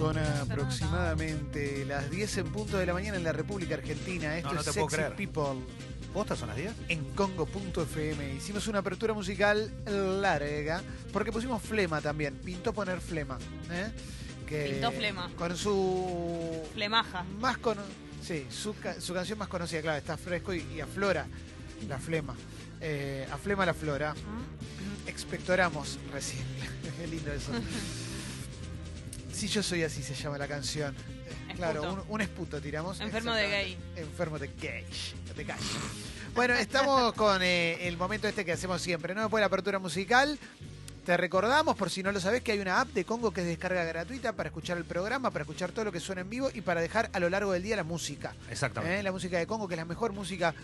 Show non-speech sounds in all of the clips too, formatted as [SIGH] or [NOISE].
Son aproximadamente las 10 en punto de la mañana en la República Argentina. Esto No, no es te puedo Sexy creer. People ¿Postas son las 10? en Congo.fm. Hicimos una apertura musical larga porque pusimos flema también. Pintó poner flema. ¿eh? Que Pintó flema. Con su. Flemaja. Más cono- Sí, su, ca- su canción más conocida, claro, está fresco y, y aflora la flema. Eh, aflema la flora. Expectoramos recién. [LAUGHS] Qué lindo eso. [LAUGHS] Si yo soy así, se llama la canción. Eh, Claro, un, un esputo tiramos. Enfermo de Exactamente. Enfermo de gay. De gay. Bueno, estamos [LAUGHS] con eh, el momento este que hacemos siempre, ¿no? Después de la apertura musical. Te recordamos, por si no lo sabés, que hay una app de Congo que es descarga gratuita para escuchar el programa, para escuchar todo lo que suena en vivo y para dejar a lo largo del día la música. Exactamente. ¿eh? La música de Congo, que es la mejor música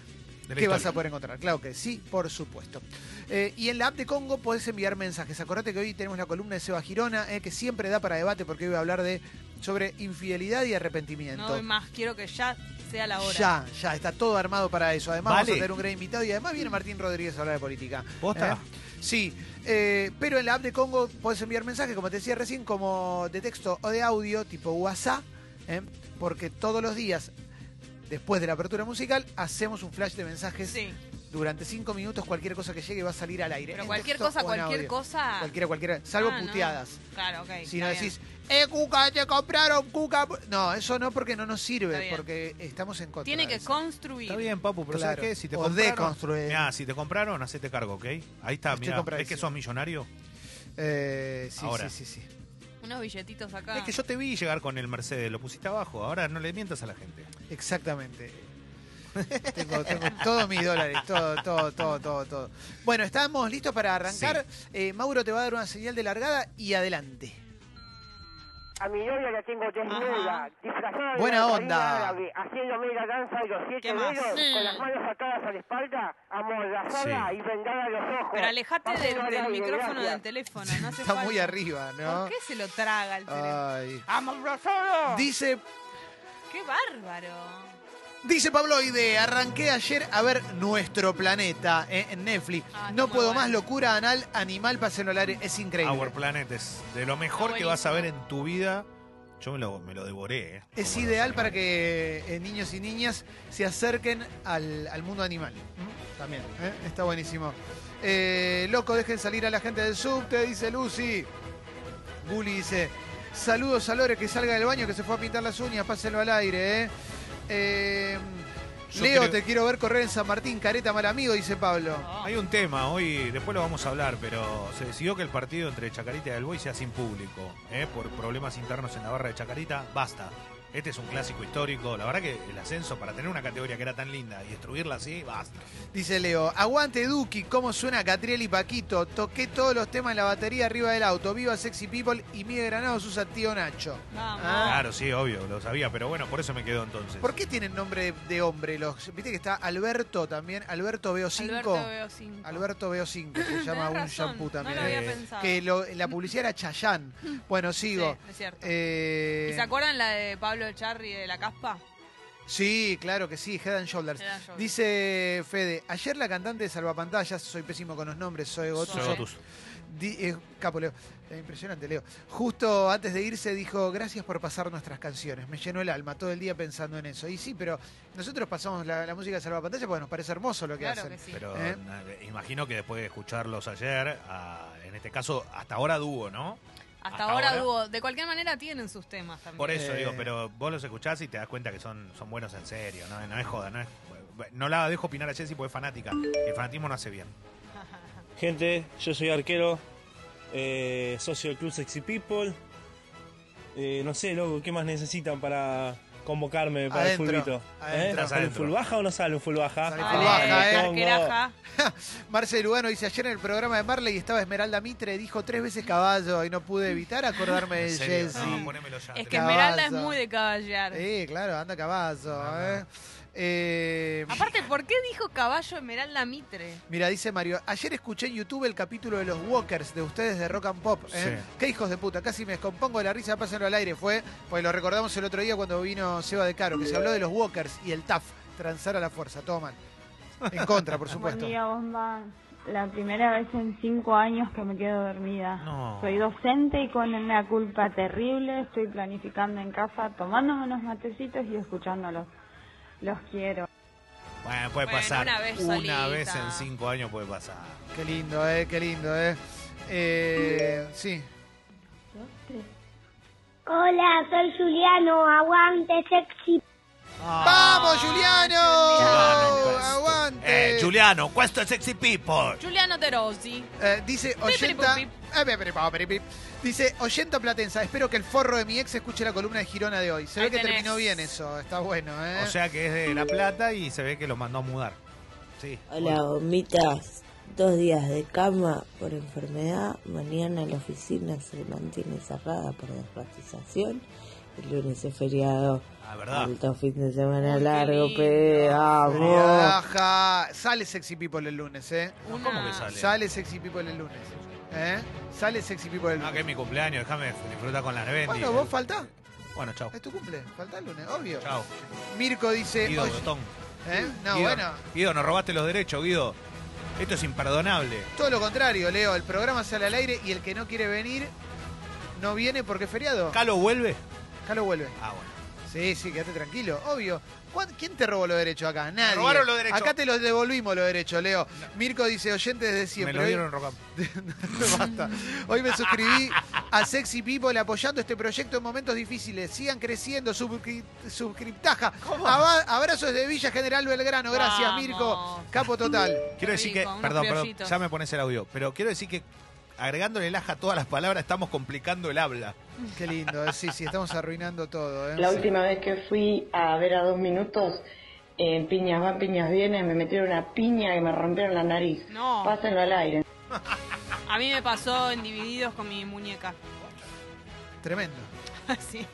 que vas a poder encontrar. Claro que sí, por supuesto. Eh, y en la app de Congo podés enviar mensajes. Acordate que hoy tenemos la columna de Seba Girona, eh, que siempre da para debate porque hoy voy a hablar de sobre infidelidad y arrepentimiento. No doy más, quiero que ya sea la hora. Ya, ya, está todo armado para eso. Además Vale. vamos a tener un gran invitado y además viene Martín Rodríguez a hablar de política. ¿Posta? ¿Eh? Sí, eh, pero en la app de Congo podés enviar mensajes, como te decía recién, como de texto o de audio, tipo WhatsApp, ¿eh? porque todos los días, después de la apertura musical, hacemos un flash de mensajes Sí, durante cinco minutos. Cualquier cosa que llegue va a salir al aire. pero en cualquier texto cosa, o en cualquier audio. cosa. Cualquiera, cualquiera, salvo Ah, no. puteadas. Claro, ok. Si no está decís, bien. ¡eh, Cuca, te compraron, Cuca! No, eso no, porque no nos Está sirve, bien. porque estamos en contra. Tiene de que eso. construir. Está bien, papu, pero Claro. ¿sabes qué? Si te O compraron... deconstruir. Mirá, si te compraron, hacete cargo, ¿ok? Ahí está, Estoy mira. ¿Es que compradísimo. sos millonario? Eh, sí, Ahora. sí, sí, sí. Unos billetitos acá. Es que yo te vi llegar con el Mercedes, lo pusiste abajo. Ahora no le mientas a la gente. Exactamente. tengo, tengo todos mis dólares, todo, todo, todo, todo, todo. Bueno, estamos listos para arrancar. Eh, Mauro te va a dar una señal de largada y adelante. A mi novia la tengo desnuda, disfrazada de Buena onda. árabe, haciendo media danza de los siete ¿Qué más? dedos, Sí. con las manos atadas a la espalda, amordazada Sí. y vendada a los ojos. Pero alejate del, Pásenlo al del aire, micrófono gracias. del teléfono, no hace Está falta. muy arriba, ¿no? ¿Por qué se lo traga el cerebro? Ay. ¡Amordazada! Dice, ¡Qué bárbaro! Dice Pabloide, arranqué ayer a ver Nuestro Planeta eh, en Netflix. Ah, no puedo bueno. más, locura anal, animal, pásenlo al aire. Es increíble. Our Planet es de lo mejor que vas a ver en tu vida. Yo me lo, me lo devoré, ¿eh? Es ideal para que eh, niños y niñas se acerquen al, al mundo animal. ¿Mm? También, ¿eh? está buenísimo. Eh, loco, dejen salir a la gente del subte, dice Lucy. Bully dice, saludos a Lore que salga del baño, que se fue a pintar las uñas, pásenlo al aire. ¿eh? Eh, Leo, creo- te quiero ver correr en San Martín, careta mal amigo, dice Pablo. Hay un tema, hoy después lo vamos a hablar, pero se decidió que el partido entre Chacarita y El Boy sea sin público, ¿eh? por problemas internos en la barra de Chacarita. Basta. Este es un clásico histórico. La verdad que el ascenso para tener una categoría que era tan linda y destruirla así, basta. Dice Leo, aguante Duki, cómo suena Catriel y Paquito. Toqué todos los temas en la batería arriba del auto. Viva Sexy People y Miguel Granados usa tío Nacho. Vamos. Ah. Claro, sí, obvio, lo sabía, pero bueno, por eso me quedó entonces. ¿Por qué tienen nombre de hombre? Los, Viste que está Alberto también, Alberto Veo 5. Alberto veo cinco. Alberto Veo 5, se [LAUGHS] llama un razón, shampoo también. No lo había Eh, pensado. que lo- la publicidad era Chayán. Bueno, Sí, sigo. es cierto. Eh, ¿Y se acuerdan la de Pablo Charri de la caspa? sí, claro que sí, Head and Shoulders. Head and Shoulders. Dice Fede, ayer la cantante de Salvapantallas, soy pésimo con los nombres, soy Gotus. Soy Gotus. Di- eh, capo, Leo. Eh, impresionante, Leo. Justo antes de irse dijo, gracias por pasar nuestras canciones. Me llenó el alma todo el día pensando en eso. Y sí, pero nosotros pasamos la, la música de Salvapantalla porque nos parece hermoso lo que Claro hacen. que sí. Pero ¿Eh? imagino que después de escucharlos ayer, ah, en este caso, hasta ahora dúo, ¿no? Hasta, hasta ahora, ahora. dúo. De cualquier manera tienen sus temas también. Por eso Eh. digo, pero vos los escuchás y te das cuenta que son, son buenos en serio, ¿no? No es joda, no es. No la dejo opinar a Jessy porque es fanática. El fanatismo no hace bien. [LAUGHS] Gente, yo soy arquero, eh, socio del Club Sexy People. Eh, no sé, loco, ¿qué más necesitan para convocarme para Adentro, el fulbito? adentro. ¿Eh? ¿Sale un full baja o no sale un full baja? Sale Ay, full baja, eh. [LAUGHS] Marce Lugano dice, ayer en el programa de Marley estaba Esmeralda Mitre, dijo tres veces caballo y no pude evitar acordarme [LAUGHS] de. Jessy. No, ponémelo ya. Es que Caballo. Esmeralda es muy de caballar. Sí, claro, anda caballo. eh. Eh, Aparte, ¿por qué dijo caballo Esmeralda Mitre? Mira, dice Mario, ayer escuché en YouTube el capítulo de los Walkers de ustedes de Rock and Pop. ¿eh? Sí. Qué hijos de puta, casi me descompongo de la risa, pásenlo al aire. Fue, pues lo recordamos el otro día cuando vino Seba de Caro, que se habló de los Walkers y el TAF, transar a la fuerza, todo mal. En contra, por [LAUGHS] supuesto. Buen día, Bomba. la primera vez en cinco años que me quedo dormida. No. Soy docente y con una culpa terrible estoy planificando en casa, tomándome unos matecitos y escuchándolos. Los quiero. Bueno, puede pasar. una vez en cinco años puede pasar. Qué lindo, eh, qué lindo, eh. Eh, sí. Hola, soy Juliano, aguante sexy. ¡Vamos, ah, Juliano! Juliano, pues. ¡Aguante! Eh, Juliano, questo Sexy People. Giuliano Terosi. Eh, dice 80, Dice oyenta platensa. Espero que el forro de mi ex escuche la columna de Girona de hoy. Se Ahí ve que tenés. terminó bien eso. Está bueno, ¿eh? O sea que es de La Plata y se ve que lo mandó a mudar. Sí. Hola, gomitas. Dos días de cama por enfermedad. Mañana la oficina se mantiene cerrada por desratización. El lunes es feriado. Ah, verdad. Alto fin de semana Uy, qué largo, lindo. pe. Baja. Sale Sexy People el lunes, ¿eh? No, Una- ¿Cómo que sale? Sale Sexy People el lunes. ¿Eh? Sale Sexy People el No, que lunes. es mi cumpleaños, déjame disfrutar con las Bendy. Bueno, vos faltás. Bueno, chao. Es tu cumple. Falta el lunes, obvio. Chao. Mirko dice. Guido Brotón. ¿Eh? No, Guido, bueno. Guido, nos robaste los derechos, Guido. Esto es imperdonable. Todo lo contrario, Leo. El programa sale al aire y el que no quiere venir no viene porque es feriado. ¿Calo vuelve? Calo vuelve. Ah, bueno. Sí, sí, quédate tranquilo, obvio. ¿Cuán- ¿Quién te robó los derechos acá? Nadie. robaron los derechos. Acá te los devolvimos los derechos, Leo. Mirko dice, oyente desde siempre. Me lo Hoy- dieron roca. [LAUGHS] Basta. Hoy me suscribí a Sexy People apoyando este proyecto en momentos difíciles. Sigan creciendo, suscri- suscriptaja. Aba- Abrazos de Villa General Belgrano. Gracias, Vamos. Mirko. Capo total. Quiero decir que, perdón, perdón, ya me pones el audio, pero quiero decir que agregándole el aja a todas las palabras estamos complicando el habla. Qué lindo. eh. Sí, sí, estamos arruinando todo. ¿eh? La Sí. última vez que fui a ver a dos minutos, en piñas van, piñas vienen, me metieron una piña y me rompieron la nariz. No. Pásenlo al aire. A mí me pasó en Divididos con mi muñeca. Tremendo. [LAUGHS] Así.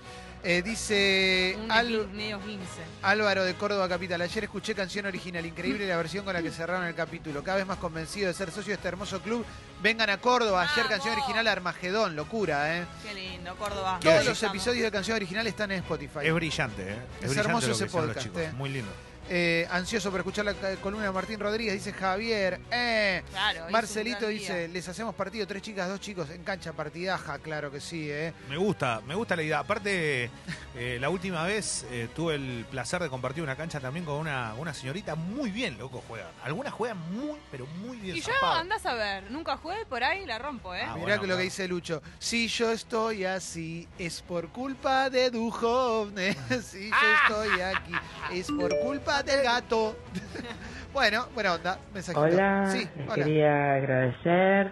Eh, dice Un Al- esguin- medio 15. Álvaro de Córdoba Capital. Ayer escuché canción original, increíble la versión con la que cerraron el capítulo. Cada vez más convencido de ser socio de este hermoso club. Vengan a Córdoba. Ayer Vamos. canción original Armagedón, locura, ¿eh? Qué lindo, Córdoba. Todos los Estamos. episodios de canción original están en Spotify. Es brillante, ¿eh? Es brillante hermoso lo que ese los podcast, chicos. eh. Muy lindo. Eh, ansioso por escuchar la columna de Martín Rodríguez, dice Javier. Eh. Claro, Marcelito dice, les hacemos partido, tres chicas, dos chicos, en cancha partidaja, claro que sí, ¿eh? Me gusta, me gusta la idea. Aparte, eh, la última vez eh, tuve el placer de compartir una cancha también con una, una señorita muy bien, loco, juegan. Algunas juegan muy, pero muy bien. Y yo zarpado. andás a ver, nunca jugué por ahí la rompo, ¿eh? Ah, Mirá bueno, que lo que dice Lucho. Si yo estoy así, es por culpa de Duhovne. [LAUGHS] si yo estoy aquí, es por culpa del gato. [LAUGHS] bueno, buena onda, mensajito. Hola, Sí, hola. quería agradecer.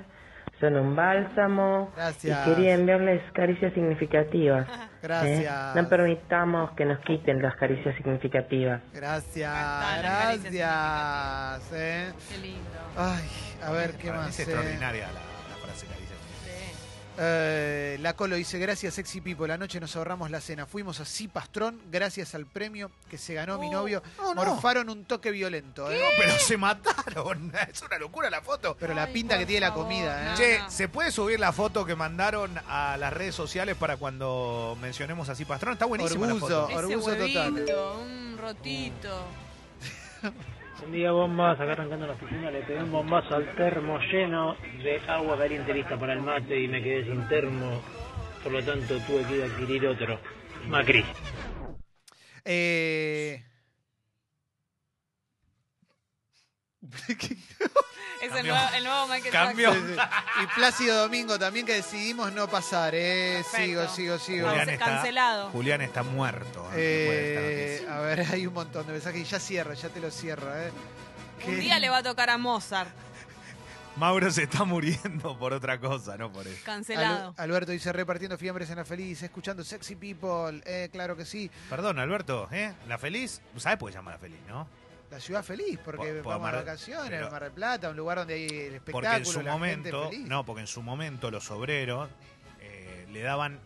Son un bálsamo. Gracias. Y quería enviarles caricias significativas. [LAUGHS] Gracias. ¿eh? No permitamos que nos quiten las caricias significativas. Gracias, gracias. ¿eh? Qué lindo. Ay, a ver qué Para más. Es eh? extraordinaria la, Eh, la Colo dice, gracias Sexy People, anoche nos ahorramos la cena. Fuimos a Cipastrón gracias al premio que se ganó mi novio. oh, no. Morfaron un toque violento. ¿eh? No, pero se mataron. [LAUGHS] Es una locura la foto. Pero la pinta que tiene la comida, ¿eh? Che, ¿se puede subir la foto que mandaron a las redes sociales para cuando mencionemos así Pastrón? Está buenísima la Orgullo. foto. Ese Orgullo total. un rotito. [LAUGHS] Un día bombas, acá arrancando la oficina, le pegué un bombazo al termo lleno de agua caliente lista para el mate y me quedé sin termo. Por lo tanto, tuve que ir a adquirir otro. Macri. Eh, [LAUGHS] [LAUGHS] Es el nuevo, el nuevo Michael Cambió. sí, Jackson. Y Plácido Domingo también que decidimos no pasar, ¿eh? Sigo, Perfecto. sigo, sigo. Julián está, cancelado. Julián está muerto. ¿eh? Eh, a ver, hay un montón de mensajes y ya cierro, ya te lo cierro, ¿eh? Un día le va a tocar a Mozart. [LAUGHS] Mauro se está muriendo por otra cosa, no por eso. Cancelado. Al- Alberto dice, repartiendo fiambres en la feliz, escuchando Sexy People. Eh, claro que sí. Perdón, Alberto, ¿eh? La feliz, ¿sabes por qué se llama la feliz, no? La ciudad feliz, porque Por- por vamos Mar- de vacaciones, pero- Mar del Plata, un lugar donde hay el espectáculo, Porque en su la gente momento, feliz. no, porque en su momento los obreros eh, le daban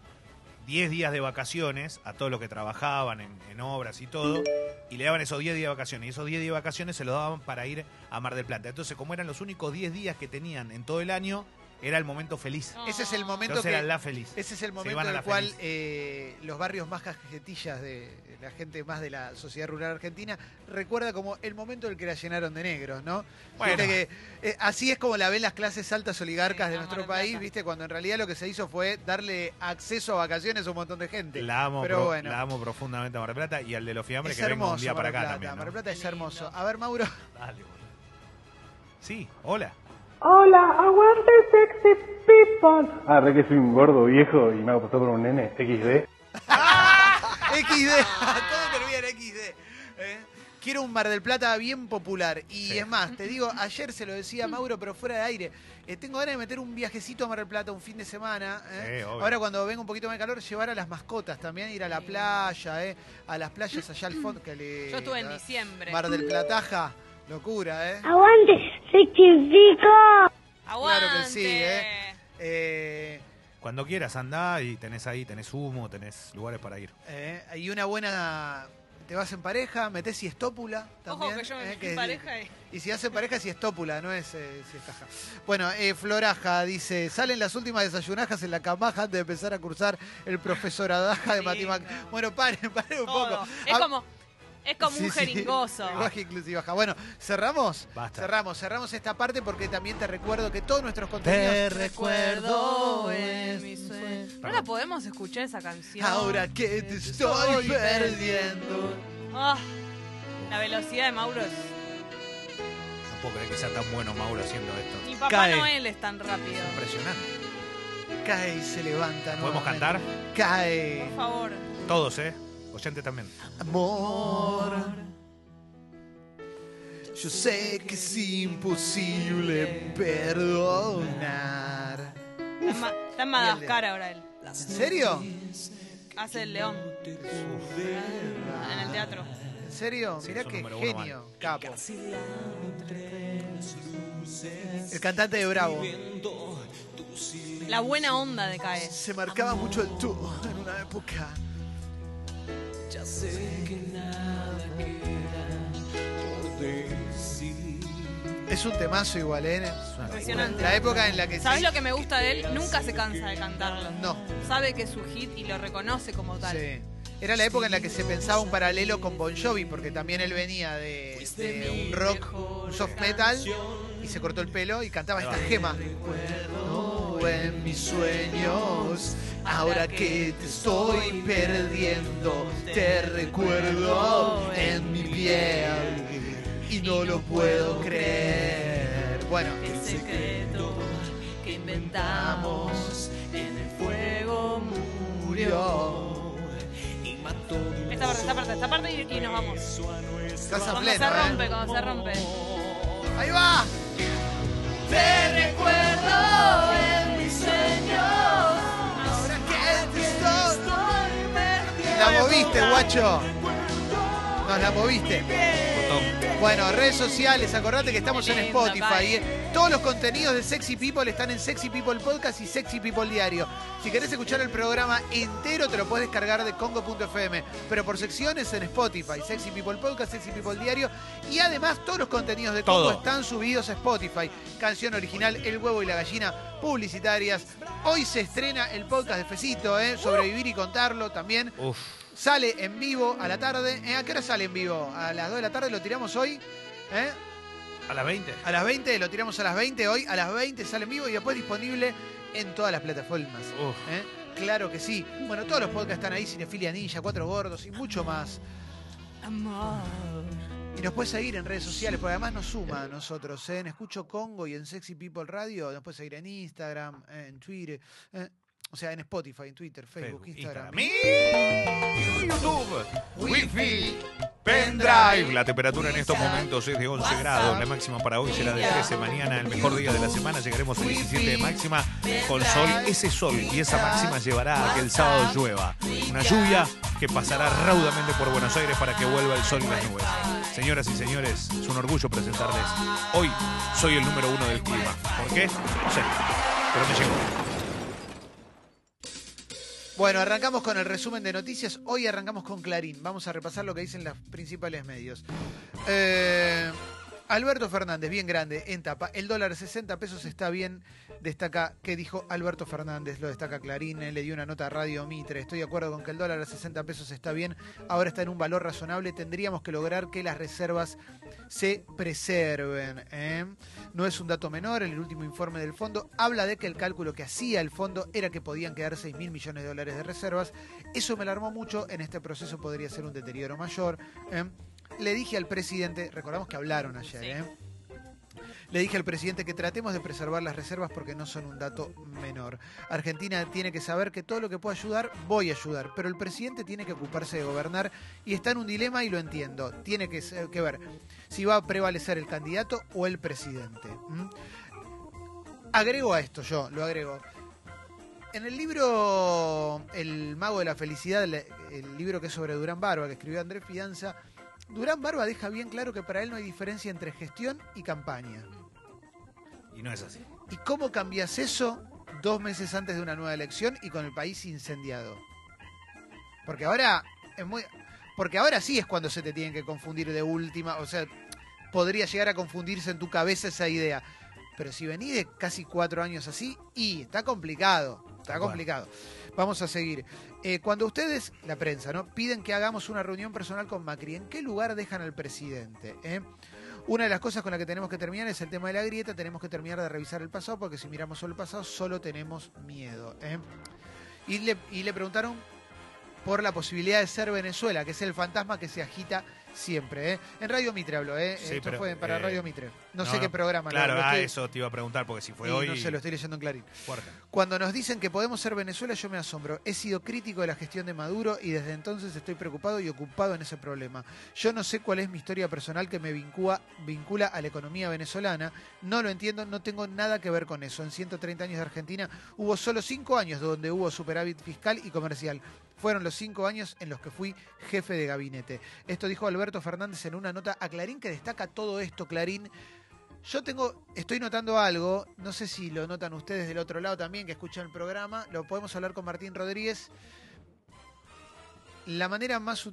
10 días de vacaciones a todos los que trabajaban en, en obras y todo, y le daban esos 10 días de vacaciones, y esos 10 días de vacaciones se los daban para ir a Mar del Plata. Entonces, como eran los únicos 10 días que tenían en todo el año, era el momento feliz. Ese es el momento Entonces que... era la feliz. Ese es el momento en el cual eh, los barrios más cajetillas de la gente más de la sociedad rural argentina recuerda como el momento en el que la llenaron de negros, ¿no? Bueno. Que, eh, así es como la ven las clases altas oligarcas Sí, de nuestro país, Plata. ¿viste? Cuando en realidad lo que se hizo fue darle acceso a vacaciones a un montón de gente. La amo, Pero pro- bueno. la amo profundamente a Mar del Plata y al de los fiambres es que venga hermoso un día para Mar acá Plata. también. ¿no? Mar del Plata es hermoso. A ver, Mauro. Dale, boludo. Sí, hola. Hola, aguante sexy people. Ah, re que soy un gordo viejo y me hago pasar por un nene, XD. [LAUGHS] XD, todo termina en XD. ¿eh? Quiero un Mar del Plata bien popular. Y Sí. es más, te digo, ayer se lo decía a Mauro, pero fuera de aire. Eh, tengo ganas de meter un viajecito a Mar del Plata un fin de semana. ¿eh? Sí. Ahora cuando venga un poquito más de calor, llevar a las mascotas también, ir a la playa, ¿eh? a las playas allá al fondo. Que le, Yo estuve en diciembre. Mar del Plataja, locura, ¿eh? Aguante, Sexifico. Aguante. Claro que sí, ¿eh? Eh, Cuando quieras andá y tenés ahí, tenés humo, tenés lugares para ir. eh, y una buena... Te vas en pareja, metés siestópula también. Ojo que yo me ¿eh? que en pareja y... Y si hace pareja, si es tópula, no es eh, si. Bueno, eh, Floraja dice, salen las últimas desayunajas en la camaja antes de empezar a cursar el profesoradaja de Qué Matimac. Bueno, paren, paren un Todo. poco. Es Ah, como, es como sí, un sí, jeringoso. lenguaje inclusivaja. Bueno, ¿cerramos? Basta. Cerramos, cerramos esta parte porque también te recuerdo que todos nuestros Te contenidos... recuerdo en mi sueño. ¿No la podemos escuchar esa canción? Ahora que te estoy perdiendo. Ah, la velocidad de Mauro es... No puedo creer que sea tan bueno Mauro haciendo esto. Mi papá Cae. Noel es tan rápido. Impresionante. Cae y se levanta. ¿Podemos nuevamente. cantar? Cae. Por favor. Todos, ¿eh? Oyente también. Amor. Yo sé que es imposible perdonar. Está en, Madagascar ahora él. ¿En serio? Hace el león. En el teatro. ¿En serio? Sí, Mirá es un qué número uno genio, capo. El cantante de Bravo. La buena onda de Cae. Se marcaba mucho el tú en una época. Es un temazo igual, ¿eh? Impresionante. La época en la que ¿Sabes sí- lo que me gusta de él? Nunca se cansa de cantarlo. No. Sabe que es su hit y lo reconoce como tal. Sí. Era la época en la que se pensaba un paralelo con Bon Jovi, porque también él venía de, de un rock, un soft metal, y se cortó el pelo y cantaba esta gema. En mis sueños, ahora que te estoy perdiendo, te recuerdo en mi piel y no lo puedo creer. Bueno, El secreto que inventamos en el fuego murió. Esta parte, esta parte, esta parte y, y nos vamos. estás a Cuando pleno, se ¿eh? rompe, cuando se rompe. Ahí va. Te recuerdo moviste, guacho. Nos la moviste. Bueno, redes sociales, acordate que estamos en Spotify. ¿eh? Todos los contenidos de Sexy People están en Sexy People Podcast y Sexy People Diario. Si querés escuchar el programa entero, te lo puedes descargar de Congo.fm. Pero por secciones en Spotify, Sexy People Podcast, Sexy People Diario. Y además, todos los contenidos de Congo Todo. están subidos a Spotify. Canción original, El huevo y la gallina, publicitarias. Hoy se estrena el podcast de Fecito, ¿eh? Sobrevivir y contarlo también. Uf. Sale en vivo a la tarde. ¿Eh? ¿A qué hora sale en vivo? A las 2 de la tarde lo tiramos hoy. ¿Eh? A las 20. A las 20, lo tiramos a las 20 hoy. A las 20 sale en vivo y después disponible en todas las plataformas. ¿Eh? Claro que sí. Bueno, todos los podcasts están ahí, Cinefilia Ninja, Cuatro Gordos y mucho más. Amor. Y nos puedes seguir en redes sociales, porque además nos suma a nosotros. ¿eh? En Escucho Congo y en Sexy People Radio. Nos puedes seguir en Instagram, en Twitter. eh, o sea, en Spotify, en Twitter, Facebook, Instagram. Y YouTube, Wi-Fi, pendrive. La temperatura en estos momentos es de 11 grados. La máxima para hoy será de 13. Mañana, el mejor día de la semana, llegaremos a 17 de máxima con sol. Ese sol y esa máxima llevará a que el sábado llueva. Una lluvia que pasará raudamente por Buenos Aires para que vuelva el sol y las nubes. Señoras y señores, es un orgullo presentarles. Hoy soy el número uno del clima. ¿Por qué? No sé, pero me llegó. Bueno, arrancamos con el resumen de noticias. Hoy arrancamos con Clarín. Vamos a repasar lo que dicen los principales medios. Eh, Alberto Fernández, bien grande, en tapa. El dólar 60 pesos está bien, destaca, ¿qué dijo Alberto Fernández? Lo destaca Clarín, le dio una nota a Radio Mitre. Estoy de acuerdo con que el dólar a 60 pesos está bien, ahora está en un valor razonable. Tendríamos que lograr que las reservas se preserven. ¿eh? No es un dato menor, el último informe del fondo habla de que el cálculo que hacía el fondo era que podían quedar 6 mil millones de dólares de reservas. Eso me alarmó mucho, en este proceso podría ser un deterioro mayor. ¿eh? Le dije al presidente, recordamos que hablaron ayer, ¿eh? Le dije al presidente que tratemos de preservar las reservas porque no son un dato menor. Argentina tiene que saber que todo lo que pueda ayudar, voy a ayudar. Pero el presidente tiene que ocuparse de gobernar y está en un dilema y lo entiendo. Tiene que, que ver si va a prevalecer el candidato o el presidente. Agrego a esto yo, lo agrego. En el libro El Mago de la Felicidad, el libro que es sobre Durán Barba, que escribió Andrés Fianza, Durán Barba deja bien claro que para él no hay diferencia entre gestión y campaña. Y no es así. ¿Y cómo cambias eso dos meses antes de una nueva elección y con el país incendiado? Porque ahora es muy. Porque ahora sí es cuando se te tienen que confundir de última. O sea, podría llegar a confundirse en tu cabeza esa idea. Pero si venís de casi cuatro años así, y está complicado. Está complicado. Vamos a seguir. Eh, cuando ustedes, la prensa, ¿no? Piden que hagamos una reunión personal con Macri, ¿en qué lugar dejan al presidente? Eh? Una de las cosas con las que tenemos que terminar es el tema de la grieta. Tenemos que terminar de revisar el pasado, porque si miramos solo el pasado, solo tenemos miedo. ¿eh? Y, le, y le preguntaron por la posibilidad de ser Venezuela, que es el fantasma que se agita siempre. ¿eh? En Radio Mitre habló, ¿eh? Esto fue para Radio Mitre. No, sé qué programa. Claro, ah, eso te iba a preguntar, porque si fue hoy... No sé, lo estoy leyendo en Clarín. Cuando nos dicen que podemos ser Venezuela, yo me asombro. He sido crítico de la gestión de Maduro y desde entonces estoy preocupado y ocupado en ese problema. Yo no sé cuál es mi historia personal que me vincula, vincula a la economía venezolana. No lo entiendo, no tengo nada que ver con eso. En 130 años de Argentina hubo solo 5 años donde hubo superávit fiscal y comercial. Fueron los 5 años en los que fui jefe de gabinete. Esto dijo Alberto Fernández en una nota a Clarín que destaca todo esto, Clarín. Yo tengo, estoy notando algo, no sé si lo notan ustedes del otro lado también que escuchan el programa, lo podemos hablar con Martín Rodríguez. La manera más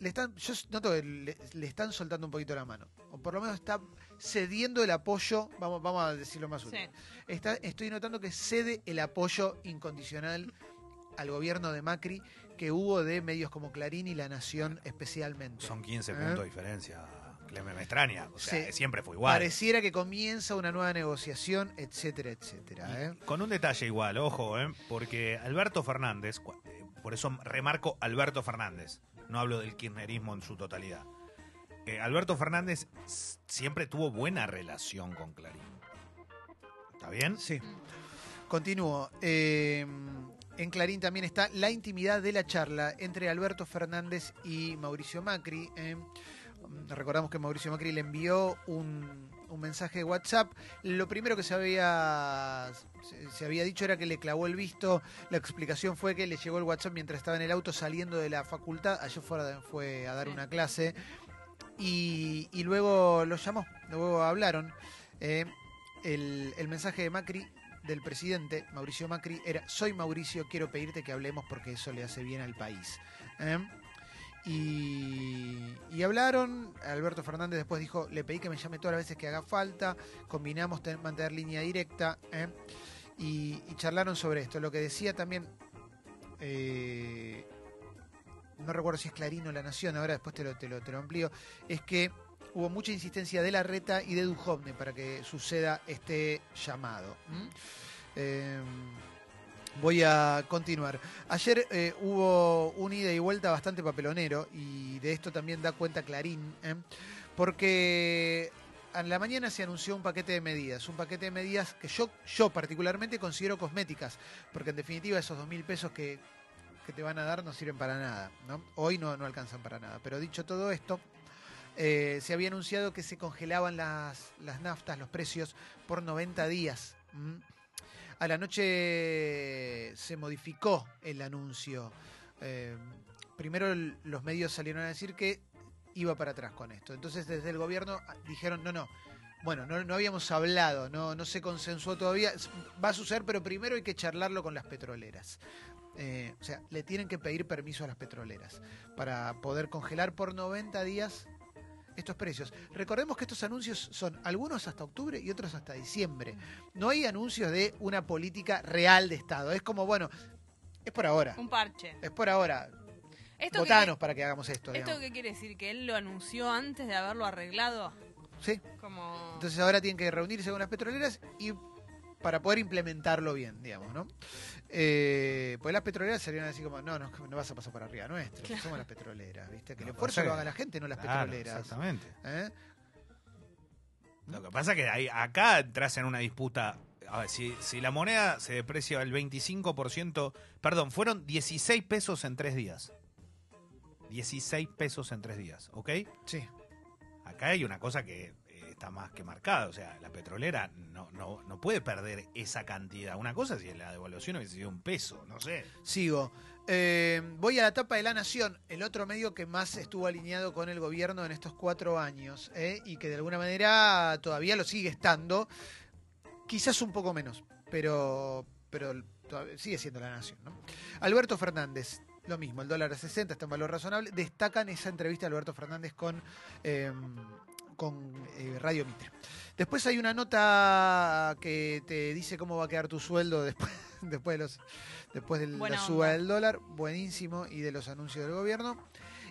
le están, yo noto que le, están soltando un poquito la mano. O por lo menos está cediendo el apoyo, vamos, vamos a decirlo más útil. Está, estoy notando que cede el apoyo incondicional al gobierno de Macri que hubo de medios como Clarín y La Nación especialmente. Son 15 ¿Eh? puntos de diferencia. Me extraña, o sea, siempre fue igual. Pareciera que comienza una nueva negociación, etcétera, etcétera. ¿eh? Con un detalle igual, ojo, ¿eh? porque Alberto Fernández, eh, por eso remarco Alberto Fernández, no hablo del kirchnerismo en su totalidad. Alberto Fernández siempre tuvo buena relación con Clarín. ¿Está bien? Sí. Continúo. En Clarín también está la intimidad de la charla entre Alberto Fernández y Mauricio Macri. ¿eh? recordamos que Mauricio Macri le envió un, mensaje de WhatsApp. Lo primero que se había, se, había dicho era que le clavó el visto. La explicación fue que le llegó el WhatsApp mientras estaba en el auto saliendo de la facultad. Ayer fue, fue a dar una clase. Y, luego lo llamó, luego hablaron. ¿eh? el, el mensaje de Macri del presidente Mauricio Macri era, soy Mauricio, quiero pedirte que hablemos porque eso le hace bien al país. ¿eh? Y, hablaron, Alberto Fernández después dijo, le pedí que me llame todas las veces que haga falta, combinamos mantener línea directa ¿eh? y, charlaron sobre esto. Lo que decía también, eh, no recuerdo si es Clarín o La Nación, ahora después te lo, te lo, te lo amplío, es que hubo mucha insistencia de la reta y de Dujovne para que suceda este llamado. Em, voy a continuar. Ayer eh, hubo un ida y vuelta bastante papelonero y de esto también da cuenta Clarín, porque en la mañana se anunció un paquete de medidas, un paquete de medidas que yo, yo particularmente considero cosméticas, porque en definitiva esos dos mil pesos que, que, te van a dar no sirven para nada. Hoy no, no alcanzan para nada. Pero dicho todo esto, eh, se había anunciado que se congelaban las, las naftas, los precios, por 90 días. A la noche se modificó el anuncio. Eh, primero los medios salieron a decir que iba para atrás con esto. Entonces desde el gobierno dijeron, no, no, bueno, no, habíamos hablado, no, no se consensuó todavía, va a suceder, pero primero hay que charlarlo con las petroleras. Eh, o sea, le tienen que pedir permiso a las petroleras para poder congelar por 90 días estos precios. Recordemos que estos anuncios son algunos hasta octubre y otros hasta diciembre. No hay anuncios de una política real de Estado. Es como, bueno, es por ahora. Un parche. Es por ahora. ¿Esto Votanos para que hagamos esto. ¿Esto digamos. qué quiere decir? ¿Que él lo anunció antes de haberlo arreglado? Sí. Como... Entonces ahora tienen que reunirse con las petroleras y para poder implementarlo bien, digamos, ¿no? Eh, pues las petroleras serían así como, no, no, no vas a pasar por arriba nuestro, Claro. somos las petroleras, ¿viste? Que el No, esfuerzo pasa lo haga la gente, no las Claro, petroleras. Exactamente. ¿Eh? Lo que pasa es que ahí, acá entras en una disputa. A ver, si, si la moneda se deprecia el 25%, perdón, fueron 16 pesos en tres días. 16 pesos en tres días, ¿ok? Sí. Acá hay una cosa que está más que marcada, o sea, la petrolera no, no, no puede perder esa cantidad. Una cosa si la devaluación hubiese sido un peso, no sé. Sigo. Eh, voy a la tapa de La Nación, el otro medio que más estuvo alineado con el gobierno en estos cuatro años ¿eh? y que de alguna manera todavía lo sigue estando, quizás un poco menos, pero, pero sigue siendo La Nación. ¿no? Alberto Fernández, lo mismo, el dólar a 60 está en valor razonable. Destacan esa entrevista de Alberto Fernández con, eh, con eh, Radio Mitre. Después hay una nota que te dice cómo va a quedar tu sueldo [LAUGHS] después, después de los después de la suba onda. del dólar, buenísimo, y de los anuncios del gobierno.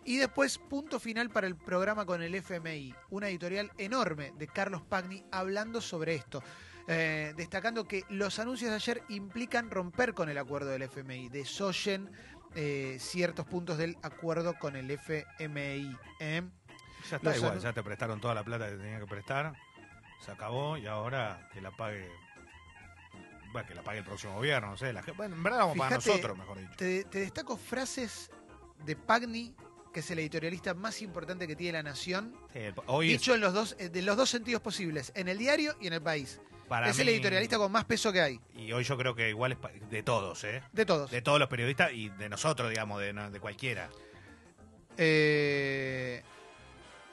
Y después, punto final para el programa con el FMI, una editorial enorme de Carlos Pagni hablando sobre esto. eh, destacando que los anuncios de ayer implican romper con el acuerdo del FMI, desoyen eh, ciertos puntos del acuerdo con el FMI. ¿eh? Ya está igual, ya te prestaron toda la plata que tenía que prestar. Se acabó y ahora que la pague. Bueno, que la pague el próximo gobierno, no sé. La, bueno, en verdad vamos para nosotros, mejor dicho. Te, te destaco frases de Pagni, que es el editorialista más importante que tiene la Nación, Sí, hoy es- dicho en los dos, eh, de los dos sentidos posibles, en el diario y en el país. para es el editorialista con más peso que hay, Y hoy yo creo que igual es de todos, ¿eh? de todos. De todos los periodistas y de nosotros, digamos, de, de cualquiera. Eh,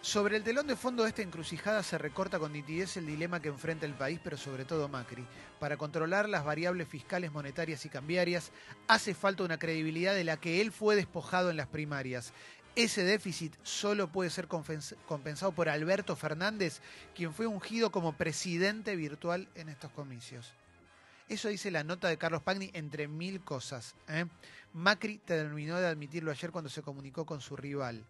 sobre el telón de fondo de esta encrucijada se recorta con nitidez el dilema que enfrenta el país, pero sobre todo Macri. Para controlar las variables fiscales, monetarias y cambiarias, hace falta una credibilidad de la que él fue despojado en las primarias. Ese déficit solo puede ser compensado por Alberto Fernández, quien fue ungido como presidente virtual en estos comicios. Eso dice la nota de Carlos Pagni entre mil cosas. ¿eh? Macri terminó de admitirlo ayer cuando se comunicó con su rival.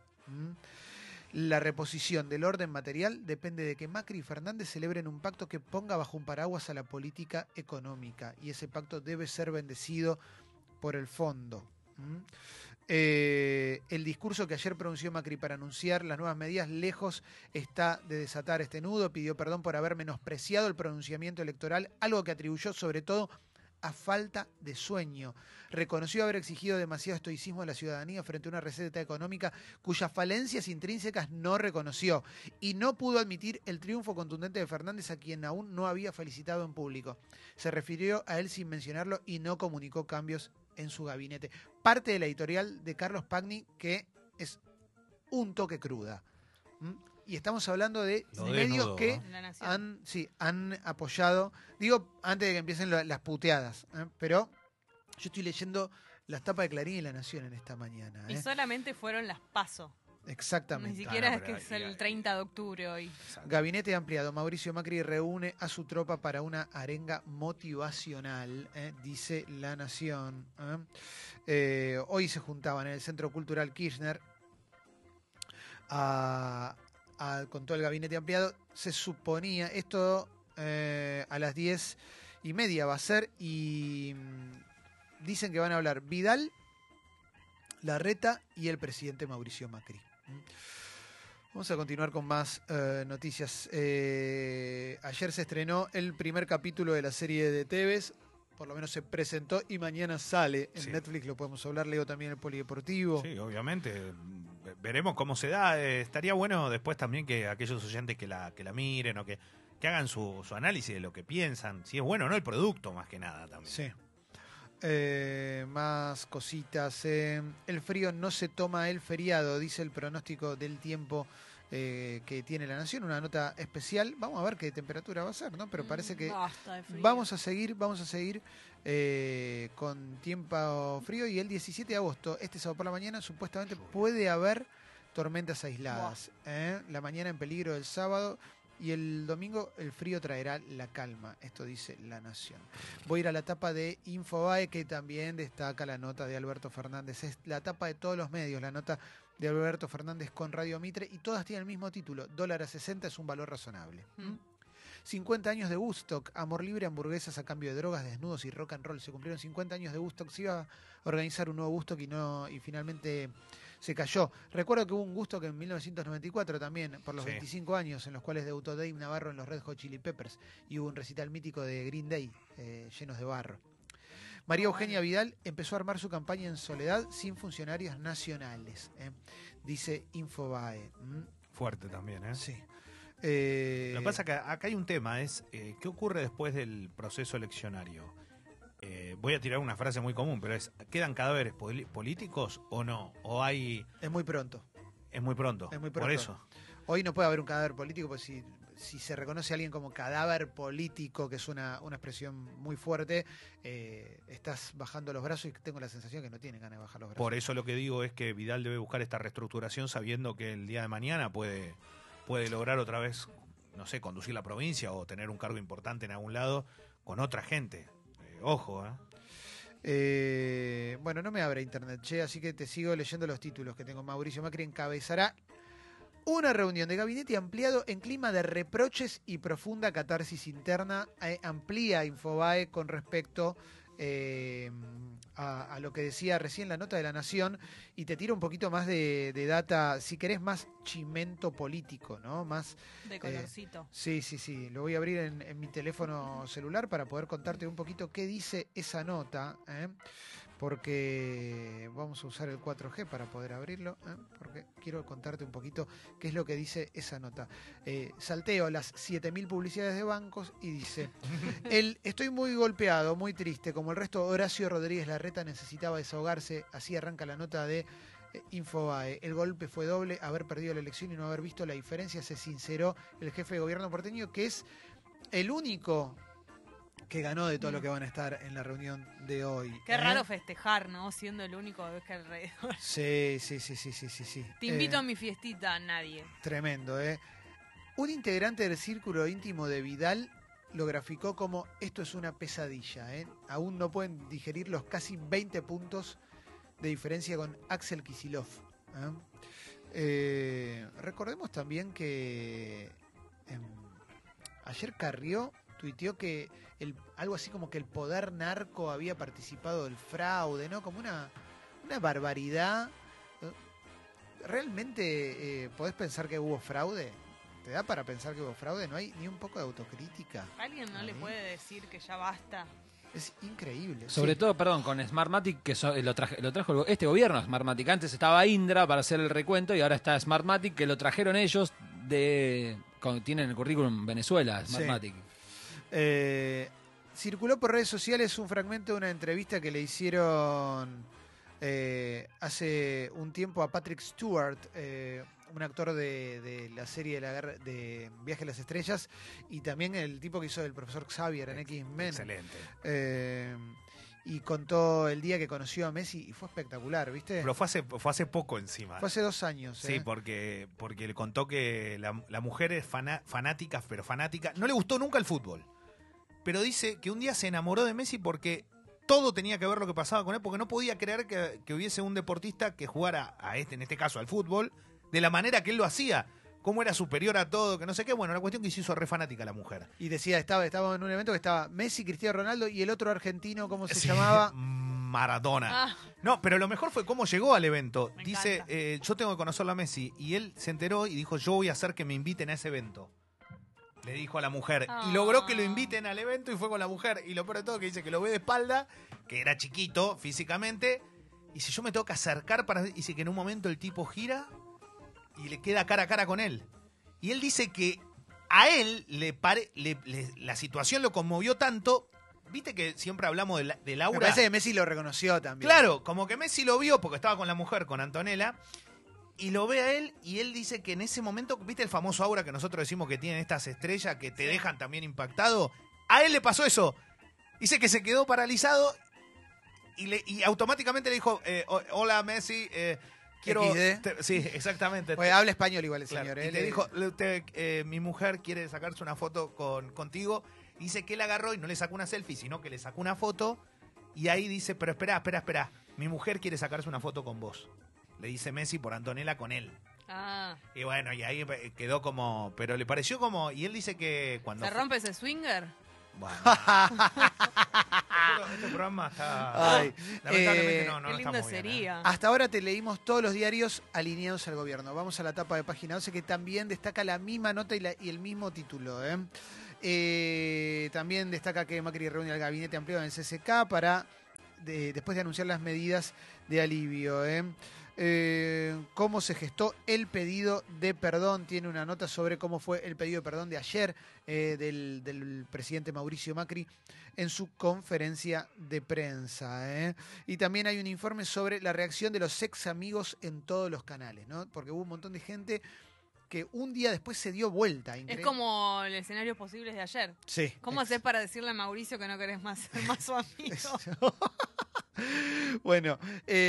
La reposición del orden material depende de que Macri y Fernández celebren un pacto que ponga bajo un paraguas a la política económica y ese pacto debe ser bendecido por el fondo. Eh, el discurso que ayer pronunció Macri para anunciar las nuevas medidas lejos está de desatar este nudo, pidió perdón por haber menospreciado el pronunciamiento electoral, algo que atribuyó sobre todo a falta de sueño. Reconoció haber exigido demasiado estoicismo a la ciudadanía frente a una receta económica cuyas falencias intrínsecas no reconoció y no pudo admitir el triunfo contundente de Fernández a quien aún no había felicitado en público. Se refirió a él sin mencionarlo y no comunicó cambios en su gabinete. Parte de la editorial de Carlos Pagni que es un toque cruda. ¿m? Y estamos hablando de Lo medios desnudo, que han, sí, han apoyado, digo, antes de que empiecen lo- las puteadas, ¿eh? pero yo estoy leyendo las tapas de Clarín y La Nación en esta mañana. Y ¿eh? solamente fueron las paso. Exactamente. Ni siquiera Ah, no, es que pero es ahí- el 30 de octubre hoy. Gabinete ampliado. Mauricio Macri reúne a su tropa para una arenga motivacional, ¿eh? dice La Nación. ¿eh? Eh, hoy se juntaban en el Centro Cultural Kirchner a- a- con todo el gabinete ampliado. Se suponía, esto eh, a las diez y media va a ser, y mm, dicen que van a hablar Vidal, Larreta y el presidente Mauricio Macri. ¿Mm? Vamos a continuar con más eh, noticias. Eh, ayer se estrenó el primer capítulo de la serie de Tevez. Por lo menos se presentó y mañana sale en Sí. Netflix. Lo podemos hablar. Leo también el Polideportivo. Sí, obviamente. Ve- Veremos cómo se da. Eh, estaría bueno después también que aquellos oyentes que la, que la miren o que, que hagan su, su análisis de lo que piensan. Si es bueno o no el producto, más que nada también. Sí. Eh, más cositas. eh, el frío no se toma el feriado, dice el pronóstico del tiempo eh, que tiene la Nación. Una nota especial. Vamos a ver qué temperatura va a ser, ¿no? Pero parece que de frío. Vamos a seguir, vamos a seguir eh, con tiempo frío y el 17 de agosto, este sábado por la mañana, supuestamente puede haber tormentas aisladas. ¿eh? La mañana en peligro el sábado y el domingo el frío traerá la calma. Esto dice La Nación. Voy a ir a la tapa de Infobae que también destaca la nota de Alberto Fernández. Es la tapa de todos los medios, la nota de Alberto Fernández con Radio Mitre y todas tienen el mismo título. Dólar a 60 es un valor razonable. Mm. 50 años de Woodstock, amor libre, hamburguesas a cambio de drogas, desnudos y rock and roll. Se cumplieron 50 años de Woodstock. Se iba a organizar un nuevo Woodstock y, no, y finalmente se cayó. Recuerdo que hubo un Woodstock en 1994 también, por los Sí. 25 años, en los cuales debutó Dave Navarro en los Red Hot Chili Peppers. Y hubo un recital mítico de Green Day, eh, llenos de barro. María Eugenia Vidal empezó a armar su campaña en soledad sin funcionarios nacionales, eh, dice Infobae. Fuerte también, ¿eh? Sí. Eh, Lo que pasa es que acá hay un tema, es eh, ¿qué ocurre después del proceso eleccionario? Eh, voy a tirar una frase muy común, pero es ¿quedan cadáveres políticos o no? ¿O hay...? Es muy pronto. Es muy pronto. Es muy Por pronto. eso. Hoy no puede haber un cadáver político, porque si, si se reconoce a alguien como cadáver político, que es una, una expresión muy fuerte, eh, estás bajando los brazos y tengo la sensación que no tiene ganas de bajar los brazos. Por eso lo que digo es que Vidal debe buscar esta reestructuración sabiendo que el día de mañana puede, puede lograr otra vez, no sé, conducir la provincia o tener un cargo importante en algún lado con otra gente. Eh, ojo, ¿eh? Eh, bueno, no me abre internet, che, así que te sigo leyendo los títulos que tengo. Mauricio Macri encabezará una reunión de gabinete ampliado en clima de reproches y profunda catarsis interna. Eh, amplía Infobae con respecto eh, a, a lo que decía recién la nota de la Nación y te tira un poquito más de, de data, si querés, más chimento político, ¿no? Más De eh, colorcito. Sí, sí, sí. Lo voy a abrir en, en mi teléfono celular para poder contarte un poquito qué dice esa nota. ¿eh? Porque vamos a usar el 4G para poder abrirlo. ¿eh? Porque quiero contarte un poquito qué es lo que dice esa nota. Eh, salteo las 7000 publicidades de bancos y dice: [LAUGHS] el, Estoy muy golpeado, muy triste. Como el resto, Horacio Rodríguez Larreta necesitaba desahogarse. Así arranca la nota de eh, Infobae. El golpe fue doble, haber perdido la elección y no haber visto la diferencia, se sinceró el jefe de gobierno porteño, que es el único que ganó de todo lo que van a estar en la reunión de hoy. Qué ¿eh? raro festejar, ¿no? Siendo el único que alrededor. Sí, sí, sí, sí, sí, sí. sí. Te invito Eh, a mi fiestita, nadie. Tremendo, ¿eh? Un integrante del círculo íntimo de Vidal lo graficó como esto es una pesadilla, ¿eh? Aún no pueden digerir los casi 20 puntos de diferencia con Axel Kisilov. Eh, recordemos también que em, ayer Carrió tuiteó que el, algo así como que el poder narco había participado del fraude, ¿no? Como una, una barbaridad. Eh, ¿Realmente eh, podés pensar que hubo fraude? ¿Te da para pensar que hubo fraude? No hay ni un poco de autocrítica. ¿Alguien no le puede decir que ya basta? Es increíble. Sobre Sí. todo, perdón, con Smartmatic, que so- lo, traje- lo trajo este gobierno, Smartmatic. Antes estaba Indra para hacer el recuento y ahora está Smartmatic, que lo trajeron ellos de... con- tienen el currículum Venezuela, Sí. Eh, circuló por redes sociales un fragmento de una entrevista que le hicieron eh, hace un tiempo a Patrick Stewart, eh, un actor de, de la serie de, la guerra, de Viaje a las Estrellas, y también el tipo que hizo el profesor Xavier en X-Men. Excelente. Eh, y contó el día que conoció a Messi y fue espectacular, ¿viste? Pero fue hace, fue hace poco encima. Fue hace dos años. Sí, ¿eh? porque, porque le contó que la, la mujer es fanática, pero fanática. No le gustó nunca el fútbol. Pero dice que un día se enamoró de Messi porque todo tenía que ver lo que pasaba con él, porque no podía creer que, que hubiese un deportista que jugara a este, en este caso al fútbol, de la manera que él lo hacía. Cómo era superior a todo, que no sé qué. Bueno, la cuestión que se hizo re fanática la mujer. Y decía, estaba, estaba en un evento que estaba Messi, Cristiano Ronaldo y el otro argentino, ¿cómo se Sí, llamaba? [LAUGHS] Maradona. Ah, No, pero lo mejor fue cómo llegó al evento. Me Dice, eh, yo tengo que conocerlo a Messi. Y él se enteró y dijo, yo voy a hacer que me inviten a ese evento. Le dijo a la mujer. Ah. Y logró que lo inviten al evento y fue con la mujer. Y lo peor de todo que dice que lo ve de espalda, que era chiquito físicamente. Y si yo me tengo que acercar para... Dice que en un momento el tipo gira y le queda cara a cara con él. Y él dice que a él le pare, le- le- la situación lo conmovió tanto. Viste que siempre hablamos de, la- de Me Laura. parece que Messi lo reconoció también. Claro, como que Messi lo vio porque estaba con la mujer, con Antonella, y lo ve a él y él dice que en ese momento, ¿viste el famoso aura que nosotros decimos que tienen estas estrellas que te dejan también impactado? A él le pasó eso. Dice que se quedó paralizado y, le, y automáticamente le dijo, eh, ho- hola Messi, eh, quiero... Te- sí, exactamente. Pues habla español igual el Claro, señor. y ¿eh? le Le- dijo, te- eh, mi mujer quiere sacarse una foto con, contigo. Dice que él agarró y no le sacó una selfie, sino que le sacó una foto. Y ahí dice, pero espera, espera, espera. Mi mujer quiere sacarse una foto con vos. Le dice Messi por Antonella con él. Ah, Y bueno, y ahí quedó como... Pero le pareció como... Y él dice que cuando... ¿se rompe ese swinger? Bueno. [LAUGHS] este programa está... Ay, Lamentablemente eh, no, no Qué lo lindo bien, ¿eh? sería. Hasta ahora te leímos todos los diarios alineados al gobierno. Vamos a la tapa de página 12 que también destaca la misma nota y, la- y el mismo título. ¿eh? Eh, también destaca que Macri reúne al gabinete ampliado en el CCK para de- después de anunciar las medidas de alivio. ¿eh? Eh, cómo se gestó el pedido de perdón. Tiene una nota sobre cómo fue el pedido de perdón de ayer eh, del, del presidente Mauricio Macri en su conferencia de prensa. ¿eh? Y también hay un informe sobre la reacción de los ex amigos en todos los canales, ¿no? Porque hubo un montón de gente que un día después se dio vuelta. Es como el escenario posible de ayer. Sí. ¿Cómo haces para decirle a Mauricio que no querés más ser [LAUGHS] más [LAUGHS] su amigo? [LAUGHS] Bueno, eh,